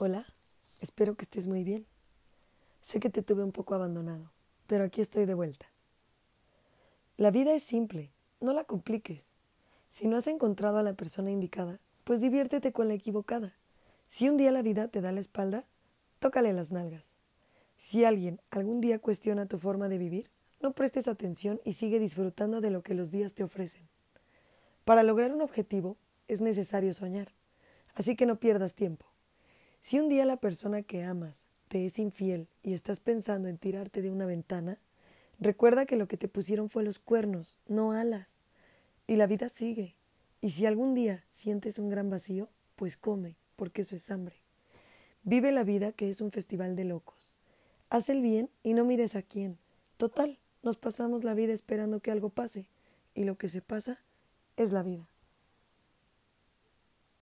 Hola, espero que estés muy bien. Sé que te tuve un poco abandonado, pero aquí estoy de vuelta. La vida es simple, no la compliques. Si no has encontrado a la persona indicada, pues diviértete con la equivocada. Si un día la vida te da la espalda, tócale las nalgas. Si alguien algún día cuestiona tu forma de vivir, no prestes atención y sigue disfrutando de lo que los días te ofrecen. Para lograr un objetivo es necesario soñar, así que no pierdas tiempo. Si un día la persona que amas te es infiel y estás pensando en tirarte de una ventana, recuerda que lo que te pusieron fue los cuernos, no alas. Y la vida sigue. Y si algún día sientes un gran vacío, pues come, porque eso es hambre. Vive la vida que es un festival de locos. Haz el bien y no mires a quién. Total, nos pasamos la vida esperando que algo pase, y lo que se pasa es la vida.